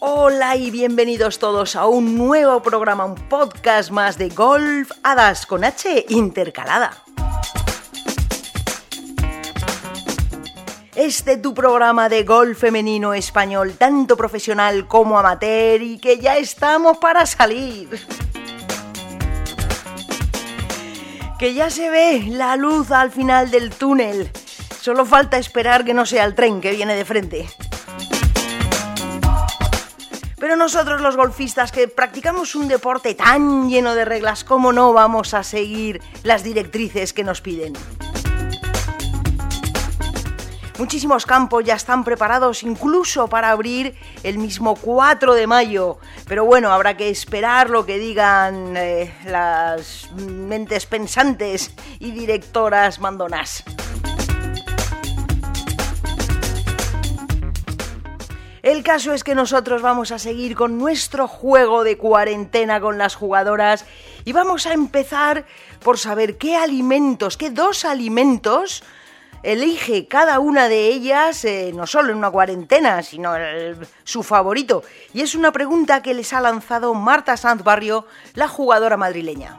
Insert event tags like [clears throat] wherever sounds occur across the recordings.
Hola y bienvenidos todos a un nuevo programa, un podcast más de Golf Hadas con H intercalada. Este tu programa de golf femenino español, tanto profesional como amateur, y que ya estamos para salir. Que ya se ve la luz al final del túnel. Solo falta esperar que no sea el tren que viene de frente. Pero nosotros los golfistas que practicamos un deporte tan lleno de reglas, ¿cómo no vamos a seguir las directrices que nos piden? Muchísimos campos ya están preparados incluso para abrir el mismo 4 de mayo. Pero bueno, habrá que esperar lo que digan eh, las mentes pensantes y directoras mandonas. El caso es que nosotros vamos a seguir con nuestro juego de cuarentena con las jugadoras y vamos a empezar por saber qué alimentos, qué dos alimentos elige cada una de ellas, eh, no solo en una cuarentena, sino su favorito. Y es una pregunta que les ha lanzado Marta Sanz Barrio, la jugadora madrileña.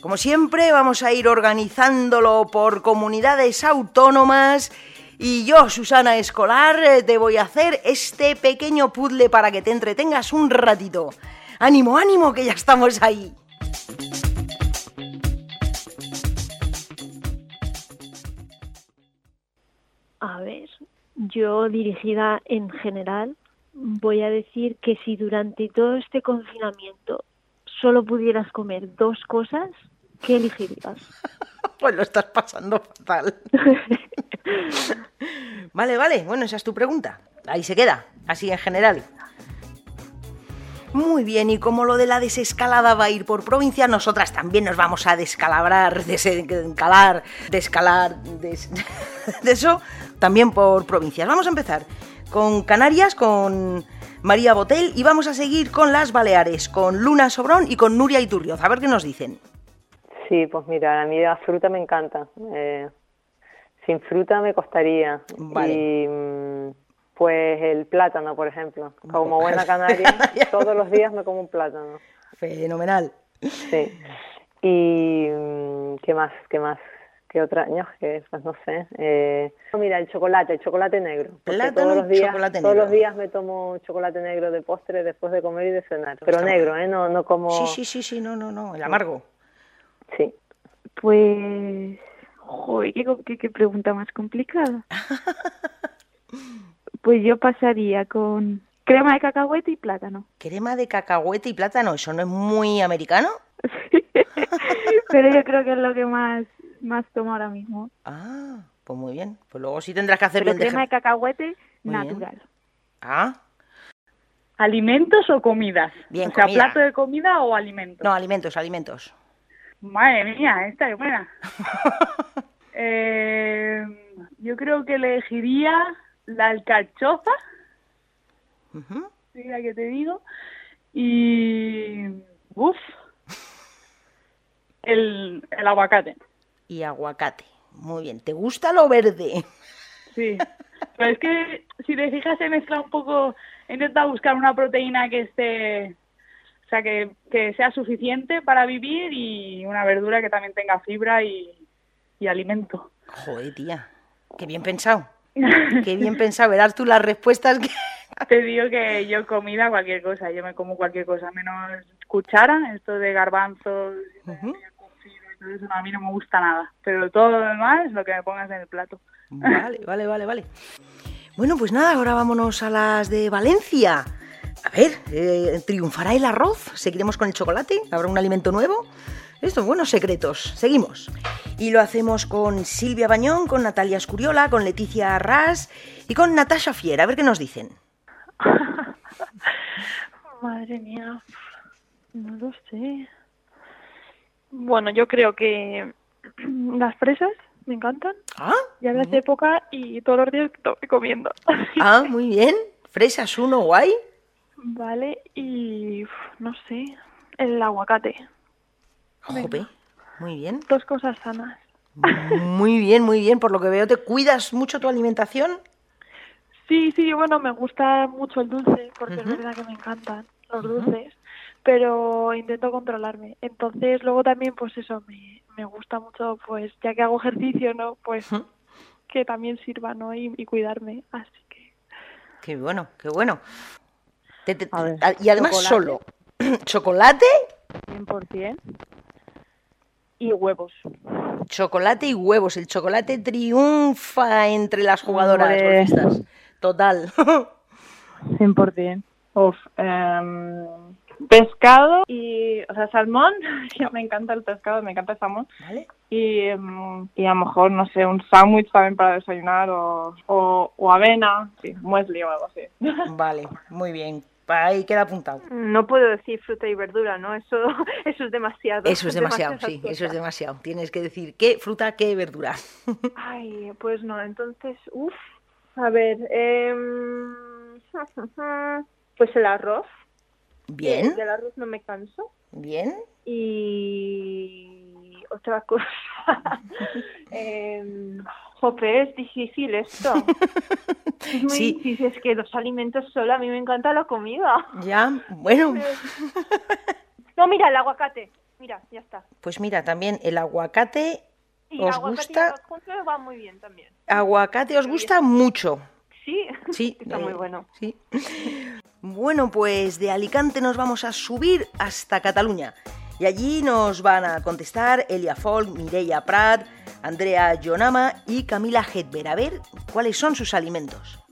Como siempre, vamos a ir organizándolo por comunidades autónomas. Y yo, Susana Escolar, eh, te voy a hacer este pequeño puzzle para que te entretengas un ratito. Ánimo, ánimo, que ya estamos ahí. Yo dirigida en general, voy a decir que si durante todo este confinamiento solo pudieras comer dos cosas, ¿qué elegirías? [laughs] pues lo estás pasando fatal. [laughs] vale, vale, bueno, esa es tu pregunta. Ahí se queda, así en general. Muy bien, y como lo de la desescalada va a ir por provincia, nosotras también nos vamos a descalabrar, [laughs] desescalar, descalar, des... de eso también por provincias. Vamos a empezar con Canarias, con María Botel y vamos a seguir con las Baleares, con Luna Sobrón y con Nuria Iturrioz. A ver qué nos dicen. Sí, pues mira, a mí la fruta me encanta. Eh, sin fruta me costaría. Vale. Y mm, pues el plátano, por ejemplo. Como buena [laughs] canaria, [laughs] todos los días me como un plátano. Fenomenal. Sí. Y mm, qué más, qué más, qué otro año, que pues no sé. Eh, mira, el chocolate, el chocolate negro. Plátano todos los días, chocolate todos los días me tomo chocolate negro de postre después de comer y de cenar. Pero Está negro, ¿eh? No, no como. Sí, sí, sí, sí, no, no, no, el amargo. Sí. Pues, joder, qué, qué- qué pregunta más complicada. [laughs] Pues yo pasaría con crema de cacahuete y plátano. Crema de cacahuete y plátano, ¿eso no es muy americano? [laughs] Pero yo creo que es lo que más, más tomo ahora mismo. Ah, pues muy bien. Pues luego sí tendrás que hacer Pero crema de cacahuete Muy bien. natural. Ah, ¿Alimentos o comidas? Bien, o sea, comida. plato de comida o alimentos. no, alimentos, alimentos. Madre mía, esta es buena. [laughs] Eh, yo creo que elegiría la alcachofa, Ujú. mira que te digo, y uf, [laughs] el, el aguacate. Y aguacate. Muy bien. ¿Te gusta lo verde? Sí. Pero es que si te fijas se mezcla un poco, he intentado buscar una proteína que esté, o sea, que, que sea suficiente para vivir y una verdura que también tenga fibra y, y alimento. Joder, tía. Qué bien pensado. [laughs] Qué bien pensado. Verás tú las respuestas que... [laughs] Te digo que yo comida cualquier cosa, yo me como cualquier cosa, menos cuchara, esto de garbanzos, cocido no, a mí no me gusta nada, pero todo lo demás lo que me pongas en el plato. Vale, vale, vale, vale. Bueno, pues nada, ahora vámonos a las de Valencia. A ver, eh, ¿triunfará el arroz? ¿Seguiremos con el chocolate? ¿Habrá un alimento nuevo? Estos buenos secretos. Seguimos. Y lo hacemos con Silvia Bañón, con Natalia Escuriola, con Leticia Arras y con Natasha Fiera. A ver qué nos dicen. [laughs] Madre mía, no lo sé. Bueno, yo creo que [clears throat] las fresas me encantan. Ah, Ya de hace época y todos los días estoy comiendo. [laughs] ah, muy bien. Fresas uno, guay. Vale, y uf, no sé, El aguacate. Jope, muy bien. Dos cosas sanas. [laughs] Muy bien, muy bien. Por lo que veo, ¿te cuidas mucho tu alimentación? Sí, sí, bueno, me gusta mucho el dulce, porque es verdad que me encantan los dulces, pero intento controlarme. Entonces, luego también, pues eso, me, me gusta mucho, pues ya que hago ejercicio, ¿no? Pues que también sirva, ¿no? Y, y cuidarme. Así que. Qué bueno, qué bueno. Te- te- A ver, a- y además chocolate. solo. [clears throat] ¿Chocolate? 100%. Y huevos. Chocolate y huevos. El chocolate triunfa entre las jugadoras golfistas. Total. [laughs] 100%. Uf, em, pescado y, o sea, salmón, [laughs] que me encanta el pescado, me encanta el salmón. ¿Vale? Y, em, y a lo mejor, no sé, un sándwich también para desayunar o, o, o avena, sí, muesli o algo así. [laughs] Vale, muy bien. Ahí queda apuntado. No puedo decir fruta y verdura, ¿no? Eso, [laughs] eso es demasiado. Eso es demasiado, sí, eso es demasiado. Tienes que decir qué fruta, qué verdura. Ay, pues no, entonces, uff, a ver, em, pues el arroz. Bien, Del arroz no me canso. bien. Y otra cosa. [laughs] eh, jope, es difícil esto. Es muy [laughs] Sí. difícil, es que los alimentos solo, a mí me encanta la comida. Ya, bueno, No, mira, el aguacate. Mira, ya está. pues mira, también el aguacate Y ¿Os aguacate gusta? y va muy bien también. Aguacate os gusta mucho. Sí, [laughs] Sí. está eh, muy bueno. Sí. Bueno, pues de Alicante nos vamos a subir hasta Cataluña. Y allí nos van a contestar Elia Folk, Mireia Prat, Andrea Yonama y Camila Hedber. A ver cuáles son sus alimentos.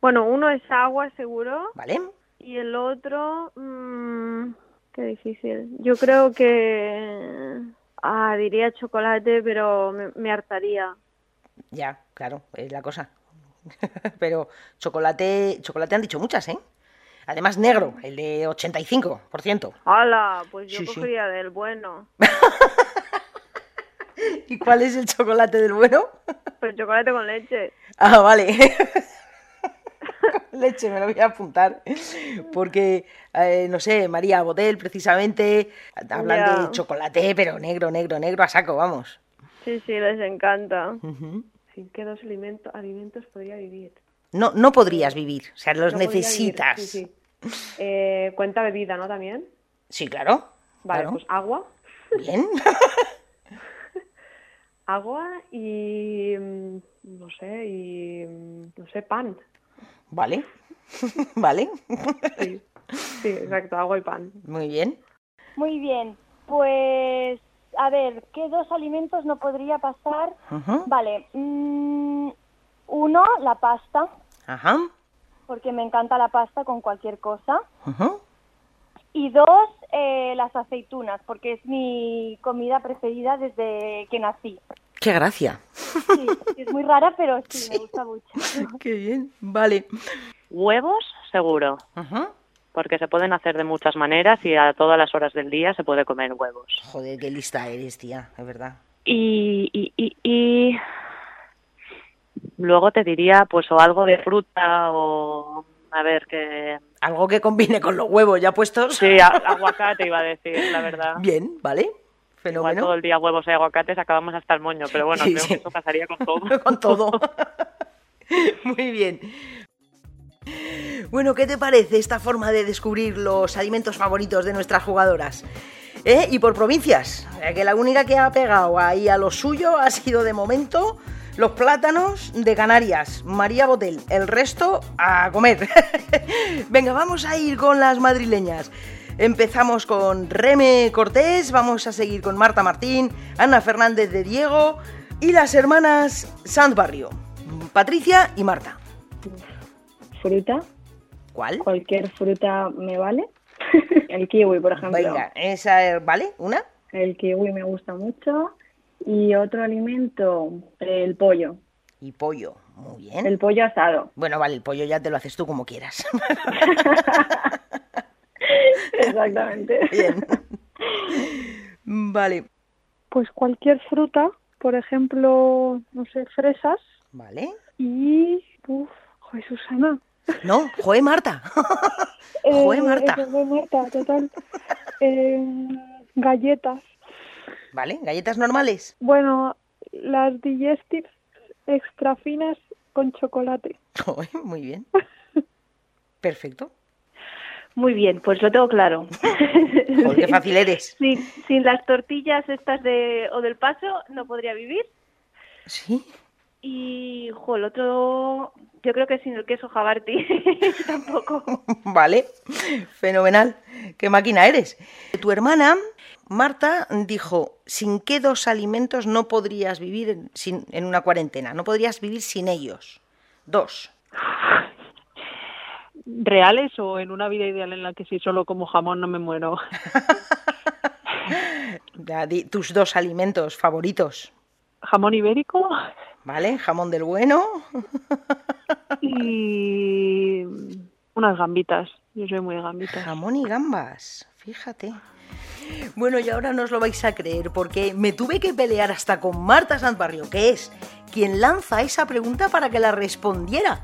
Bueno, uno es agua, seguro. ¿Vale? Y el otro, mm, qué difícil. Yo creo que, ah, diría chocolate, pero me, me hartaría. Ya, claro, es la cosa. [laughs] Pero chocolate, chocolate han dicho muchas, ¿eh? Además negro, el de 85%. ¡Hala! Pues yo Sí, sí. cogería del bueno. [laughs] ¿Y cuál es el chocolate del bueno? Pues chocolate con leche. Ah, vale. [laughs] Leche, me lo voy a apuntar. Porque, eh, no sé, María Botel, precisamente, hablan de chocolate, pero negro, negro, negro a saco, vamos. Sí, sí, les encanta. Ujú. ¿Sin qué dos alimentos, alimentos podría vivir? No, no podrías vivir, o sea, los No necesitas. vivir, sí, sí. Eh, cuenta bebida, ¿no? También. Sí, claro. Vale, claro. pues agua. Bien. [laughs] Agua y, mm, no sé, y, mm, no sé, pan. Vale. [laughs] vale. Sí, sí, exacto, agua y pan. Muy bien. Muy bien, pues a ver, ¿qué dos alimentos no podría pasar? Vale, mm, uno, la pasta, Ajá. porque me encanta la pasta con cualquier cosa. Ujú. Y dos, eh, las aceitunas, porque es mi comida preferida desde que nací. Qué gracia. Sí, es muy rara, pero sí, me [laughs] gusta mucho. Qué bien. Vale. Huevos, seguro, Ujú. Porque se pueden hacer de muchas maneras y a todas las horas del día se puede comer huevos. Joder, qué lista eres, tía, es verdad. Y, y, y, y luego te diría pues o algo de fruta o a ver que Algo que combine con los huevos ya puestos. sí a- aguacate iba a decir la verdad [laughs] Bien, ¿vale? igual Fenómeno. todo el día huevos y aguacates acabamos hasta el moño pero bueno Sí, creo sí. que eso pasaría con todo [laughs] con todo. [laughs] Muy bien. Bueno, ¿qué te parece esta forma de descubrir los alimentos favoritos de nuestras jugadoras? ¿Eh? Y por provincias. Sea, que la única que ha pegado ahí a lo suyo ha sido de momento los plátanos de Canarias. María Botel. El resto a comer. [laughs] Venga, vamos a ir con las madrileñas. Empezamos con Reme Cortés, vamos a seguir con Marta Martín, Ana Fernández de Diego y las hermanas Sanz Barrio, Patricia y Marta. Fruta, ¿Cuál? cualquier fruta me vale. [laughs] El kiwi, por ejemplo. Venga, esa, ¿vale? ¿Una? El kiwi me gusta mucho. Y otro alimento, el pollo. Y pollo, muy bien. El pollo asado. Bueno, vale, el pollo ya te lo haces tú como quieras. [laughs] Exactamente. [laughs] bien. Vale, Pues cualquier fruta, por ejemplo, no sé, fresas vale. y... Uf, joder, Susana. No, joe Marta. [laughs] Eh, joe Marta. Marta, total. Eh, galletas. Vale, galletas normales. Bueno, las digestives extra finas con chocolate. Muy bien. [laughs] Perfecto. Muy bien, pues lo tengo claro. [laughs] Joder, qué fácil eres. sin, sin las tortillas estas de o del paso no podría vivir. Sí. Y, jo, el otro, yo creo que sin el queso jabarti [laughs] tampoco. [laughs] Vale, fenomenal. ¿Qué máquina eres? Tu hermana, Marta, dijo, ¿sin qué dos alimentos no podrías vivir en, sin- en una cuarentena? No podrías vivir sin ellos. Dos. ¿Reales o en una vida ideal en la que si solo como jamón no me muero? [laughs] Ya, di tus dos alimentos favoritos. Jamón ibérico ¿Vale? Jamón del bueno. [laughs] y unas gambitas. Yo soy muy de gambitas. Jamón y gambas. Fíjate. Bueno, y ahora no os lo vais a creer porque me tuve que pelear hasta con Marta Santbarrio, que es quien lanza esa pregunta para que la respondiera.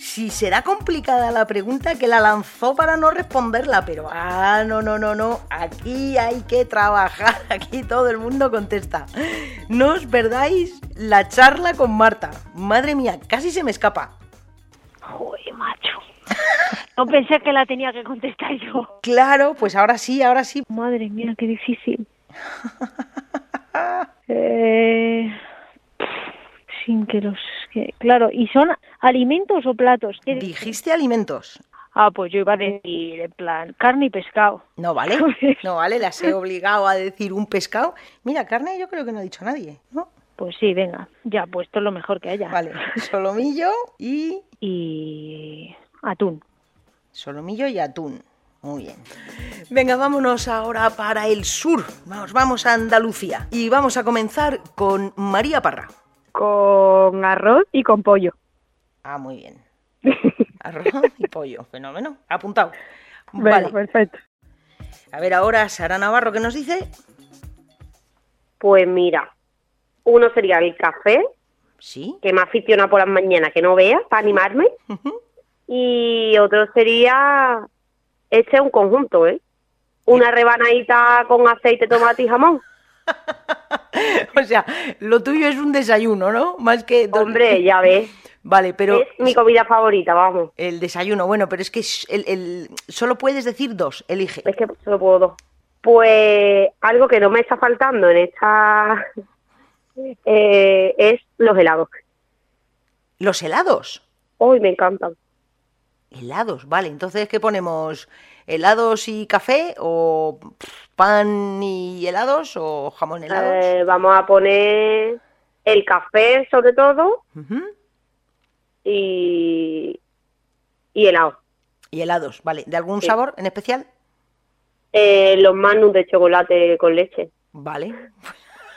Si será complicada la pregunta que la lanzó para no responderla, pero ah, no, no, no, no, aquí hay que trabajar, [laughs] aquí todo el mundo contesta. No os perdáis la charla con Marta. Madre mía, casi se me escapa. Joder, macho. No pensé que la tenía que contestar yo. Claro, pues ahora sí, ahora sí. Madre mía, qué difícil. [laughs] eh, sin que los... Que, claro, ¿y son alimentos o platos? ¿Qué di- Dijiste alimentos. Ah, pues yo iba a decir, en plan, carne y pescado. No vale, [laughs] no vale, las he obligado a decir un pescado. Mira, carne yo creo que no ha dicho nadie, ¿no? Pues sí, venga, ya, pues esto es lo mejor que haya. Vale, [laughs] solomillo y... Y atún. Solomillo y atún. Muy bien. Venga, vámonos ahora para el sur. Vamos, vamos a Andalucía. Y vamos a comenzar con María Parra. Con arroz y con pollo. Ah, muy bien. [laughs] Arroz y pollo, fenómeno. Apuntado. Venga, Vale. perfecto. A ver ahora, Sara Navarro, ¿qué nos dice? Pues mira, uno sería el café, Sí. que me aficiona por las mañanas, que no vea, para animarme. Y otro sería, este es un conjunto, ¿eh? Una rebanadita con aceite, tomate y jamón. [laughs] O sea, lo tuyo es un desayuno, ¿no? Más que... Hombre, ya ves, Vale, pero... es mi comida favorita, vamos. El desayuno, bueno, pero es que el, el- solo puedes decir dos, elige. Es que solo puedo dos. Pues algo que no me está faltando en esta... [laughs] eh, es los helados. Los helados. Hoy me encantan. Helados, vale. Entonces, ¿qué ponemos? ¿Helados y café? ¿O pan y helados? ¿O jamón helados? Eh, vamos a poner el café sobre todo y, y helado. Y helados, vale. ¿De algún Sí. sabor en especial? Eh, los manus de chocolate con leche. Vale.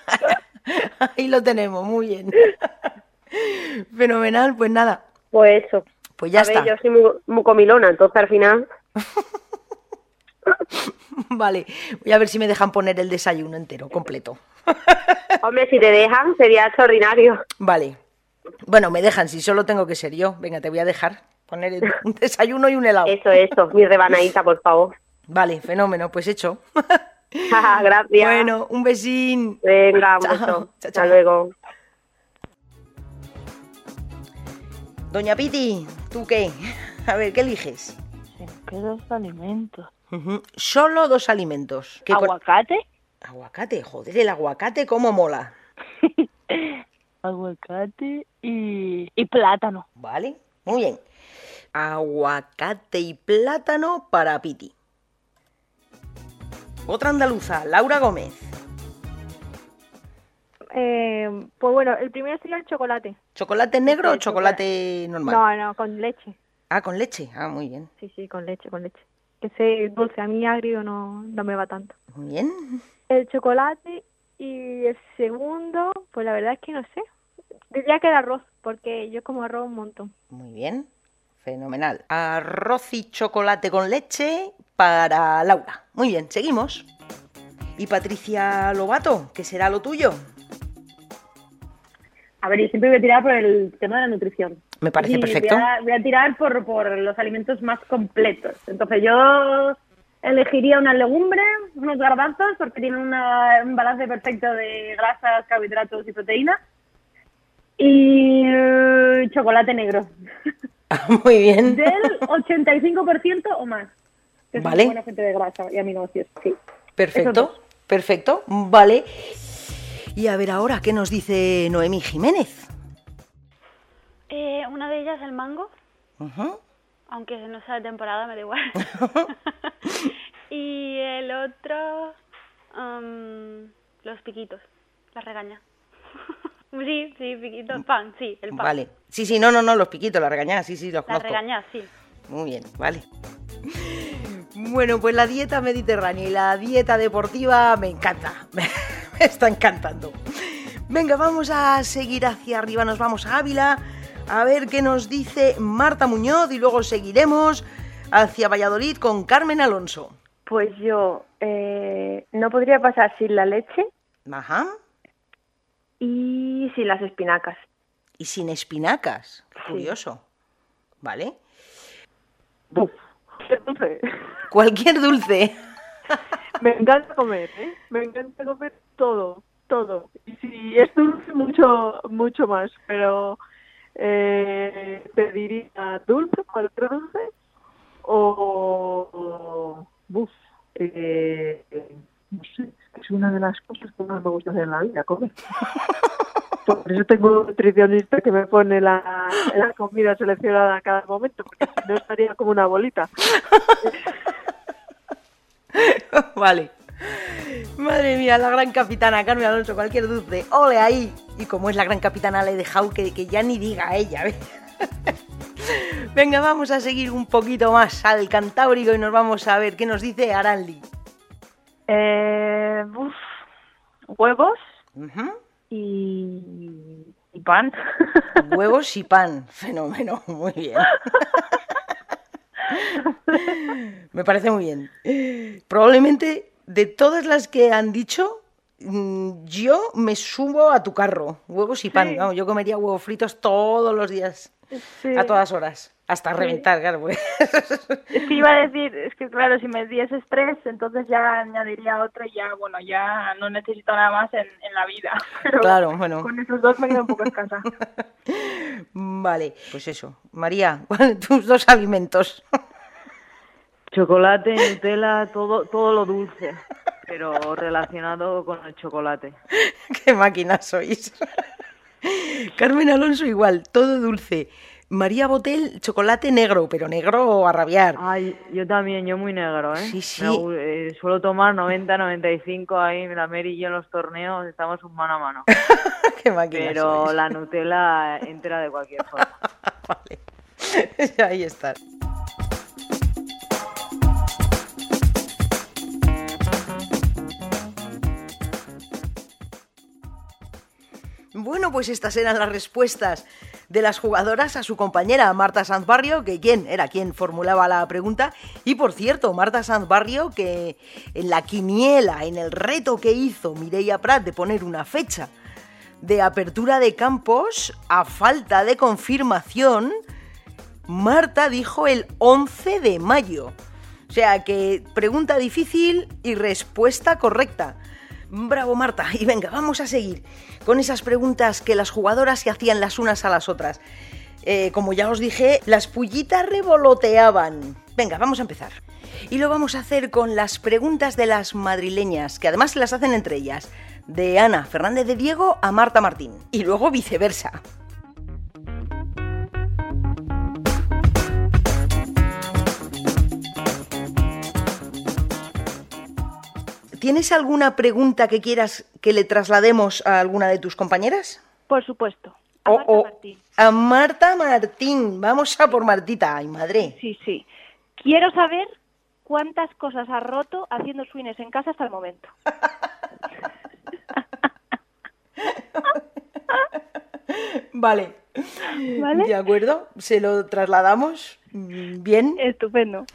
[laughs] Ahí lo tenemos, muy bien. [laughs] Fenomenal, pues nada. Pues eso. Pues ya a ver, está. yo soy muy, muy comilona, entonces al final... [laughs] [laughs] Vale. Voy a ver si me dejan poner el desayuno entero, completo. [laughs] Hombre, si te dejan sería extraordinario. Vale. Bueno, me dejan, si solo tengo que ser yo. Venga, te voy a dejar poner el- [laughs] un desayuno y un helado. Eso, eso, mi rebanadita, por favor. Vale, fenómeno, pues hecho. Gracias. Bueno, un besín. Venga, un Chao, beso. chao, Hasta luego. Doña Piti, ¿tú qué? A ver, ¿qué eliges? ¿Qué dos alimentos? Solo dos alimentos. ¿Qué con- ¿Aguacate? Aguacate, joder, el aguacate cómo mola. [laughs] Aguacate y, y plátano. Vale, muy bien. Aguacate y plátano para Piti. Otra andaluza, Laura Gómez. Eh, pues bueno, el primero sería el chocolate. ¿Chocolate negro o Sí, chocolate normal? No, no, con leche. Ah, con leche. Ah, muy bien. Sí, sí, con leche, con leche. Que sé dulce, a mí agrio no, no me va tanto. Muy bien. El chocolate y el segundo, pues la verdad es que no sé. Diría que el arroz, porque yo como arroz un montón. Muy bien. Fenomenal. Arroz y chocolate con leche para Laura. Muy bien, seguimos. Y Patricia Lobato, ¿qué será lo tuyo? A ver, yo siempre voy a tirar por el tema de la nutrición. Me parece perfecto. Voy a, voy a tirar por, por los alimentos más completos. Entonces yo elegiría unas legumbres, unos garbanzos, porque tienen una- un balance perfecto de grasas, carbohidratos y proteínas. Y eh, chocolate negro, [laughs] Muy bien. del 85% o más. Que es Vale. una buena fuente de grasa y aminoácidos, sí. Perfecto, perfecto, vale. Y a ver ahora, ¿qué nos dice Noemí Jiménez? Eh, una de ellas el mango, aunque no sea de temporada, me da igual. [laughs] [laughs] y el otro, am, los piquitos, la regaña. [laughs] sí, sí, piquitos, pan, sí, el pan. Vale. Sí, sí, no, no, no, los piquitos, la regañada, sí, sí, los La conozco. regaña, sí. Muy bien, vale. Bueno, pues la dieta mediterránea y la dieta deportiva me encanta. Me está encantando. Venga, vamos a seguir hacia arriba, nos vamos a Ávila a ver qué nos dice Marta Muñoz y luego seguiremos hacia Valladolid con Carmen Alonso. Pues yo eh, no podría pasar sin la leche Ajá. y sin las espinacas. Y sin espinacas. Curioso. ¿Vale? Qué dulce. Cualquier dulce. [laughs] Me encanta comer, ¿eh? Me encanta comer todo, todo. Y si es dulce, mucho, mucho más. Pero eh, pediría dulce, cualquier dulce, o... o buf, eh, no sé, es una de las cosas que más me gusta hacer en la vida, comer. [laughs] Por eso tengo un nutricionista que me pone la, la comida seleccionada a cada momento, porque si no estaría como una bolita. [laughs] vale. Madre mía, la gran capitana Carmen Alonso, cualquier dulce. ¡Ole ahí! Y como es la gran capitana, le he dejado que, que ya ni diga ella. ¿ves? [laughs] Venga, vamos a seguir un poquito más al Cantábrico y nos vamos a ver qué nos dice Aranli. Eh, uf, huevos y, y pan. [laughs] Huevos y pan. Fenómeno, muy bien. [laughs] Me parece muy bien. Probablemente de todas las que han dicho, mm, yo me subo a tu carro. Huevos y pan. Sí. Yo comería huevos fritos todos los días, Sí. a todas horas. Hasta Sí. reventar, claro. pues. [laughs] Es que iba a decir, es que claro, si me diese estrés, entonces ya añadiría otro y ya, bueno, ya no necesito nada más en, en la vida. [laughs] Pero Claro, bueno. Con esos dos me quedo un poco escasa. [laughs] Vale, pues eso. María, ¿cuáles tus dos alimentos? Chocolate, Nutella, todo, todo lo dulce, pero relacionado con el chocolate. [laughs] Qué máquina sois. Carmen Alonso igual, todo dulce. María Botel, chocolate negro, pero negro a rabiar. Ay, yo también, yo muy negro, ¿eh? Sí, sí. Me eh, suelo tomar 90, 95 ahí, la Mary y yo en los torneos estamos un mano a mano. [laughs] Qué máquina Pero sois. la Nutella entra de cualquier forma. [laughs] Ahí está. Pues estas eran las respuestas de las jugadoras a su compañera Marta Sanz Barrio, que quién era quien formulaba la pregunta. Y por cierto, Marta Sanz Barrio, que en la quiniela, en el reto que hizo Mireia Prat de poner una fecha de apertura de campos, a falta de confirmación, Marta dijo el 11 de mayo. O sea que pregunta difícil y respuesta correcta. Bravo Marta. Y venga, vamos a seguir con esas preguntas que las jugadoras se hacían las unas a las otras. Eh, como ya os dije, las pullitas revoloteaban. Venga, vamos a empezar. Y lo vamos a hacer con las preguntas de las madrileñas, que además se las hacen entre ellas. De Ana Fernández de Diego a Marta Martín. Y luego viceversa. ¿Tienes alguna pregunta que quieras que le traslademos a alguna de tus compañeras? Por supuesto. A Marta Martín. A Marta Martín. Vamos a por Martita. Ay, madre. Sí, sí. Quiero saber cuántas cosas ha roto haciendo swings en casa hasta el momento. [laughs] Vale. ¿Vale? De acuerdo. Se lo trasladamos. Mm, Bien. Estupendo.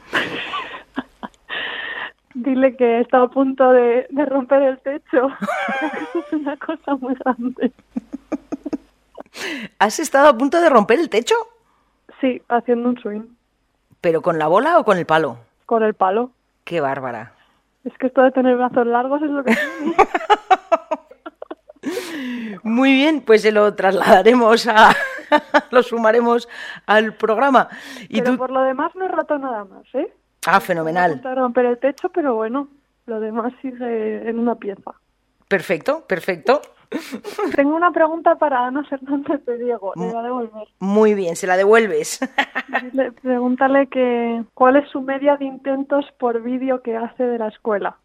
Dile que he estado a punto de, de romper el techo. [laughs] Es una cosa muy grande. ¿Has estado a punto de romper el techo? Sí, haciendo un swing. ¿Pero con la bola o con el palo? Con el palo. Qué bárbara. Es que esto de tener brazos largos es lo que [laughs] Muy bien, pues se lo trasladaremos a. [laughs] lo sumaremos al programa. Y pero por lo demás no he roto nada más, ¿eh? Ah, fenomenal. Romper el techo, pero bueno, lo demás sigue en una pieza. Perfecto, perfecto. [laughs] Tengo una pregunta para Ana Fernández de Diego, le voy a devolver. Muy bien, se la devuelves. [laughs] pregúntale que cuál es su media de intentos por vídeo que hace de la escuela.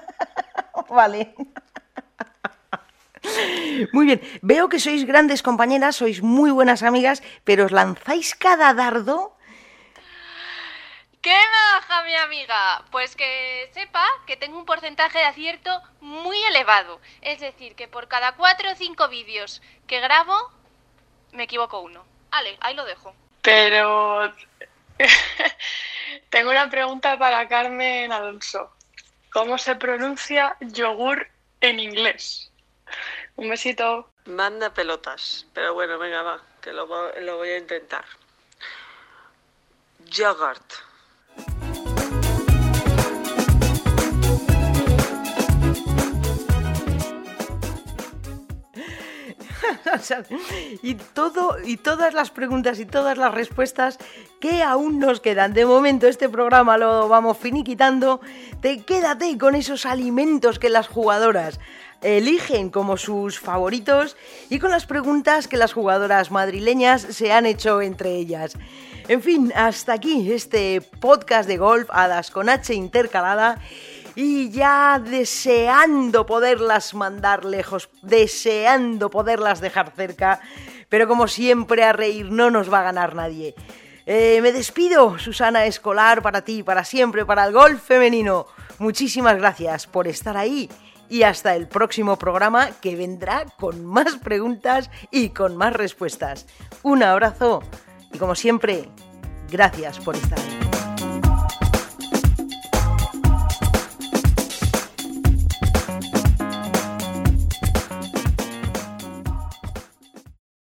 [laughs] vale. Muy bien, veo que sois grandes compañeras, sois muy buenas amigas, pero os lanzáis cada dardo ¡Qué baja mi amiga! Pues que sepa que tengo un porcentaje de acierto muy elevado. Es decir, que por cada cuatro o cinco vídeos que grabo, me equivoco uno. Ale, ahí lo dejo. Pero [laughs] tengo una pregunta para Carmen Alonso. ¿Cómo se pronuncia yogur en inglés? Un besito. Manda pelotas. Pero bueno, venga, va, que lo, lo voy a intentar. Yogurt. [laughs] y todo y todas las preguntas y todas las respuestas que aún nos quedan. De momento este programa lo vamos finiquitando. Te quédate con esos alimentos que las jugadoras eligen como sus favoritos y con las preguntas que las jugadoras madrileñas se han hecho entre ellas. En fin, hasta aquí este podcast de golf Hadas con H intercalada y ya deseando poderlas mandar lejos, deseando poderlas dejar cerca, pero como siempre a reír no nos va a ganar nadie. Eh, me despido, Susana Escolar, para ti, para siempre, para el golf femenino. Muchísimas gracias por estar ahí y hasta el próximo programa que vendrá con más preguntas y con más respuestas. Un abrazo y como siempre, gracias por estar ahí.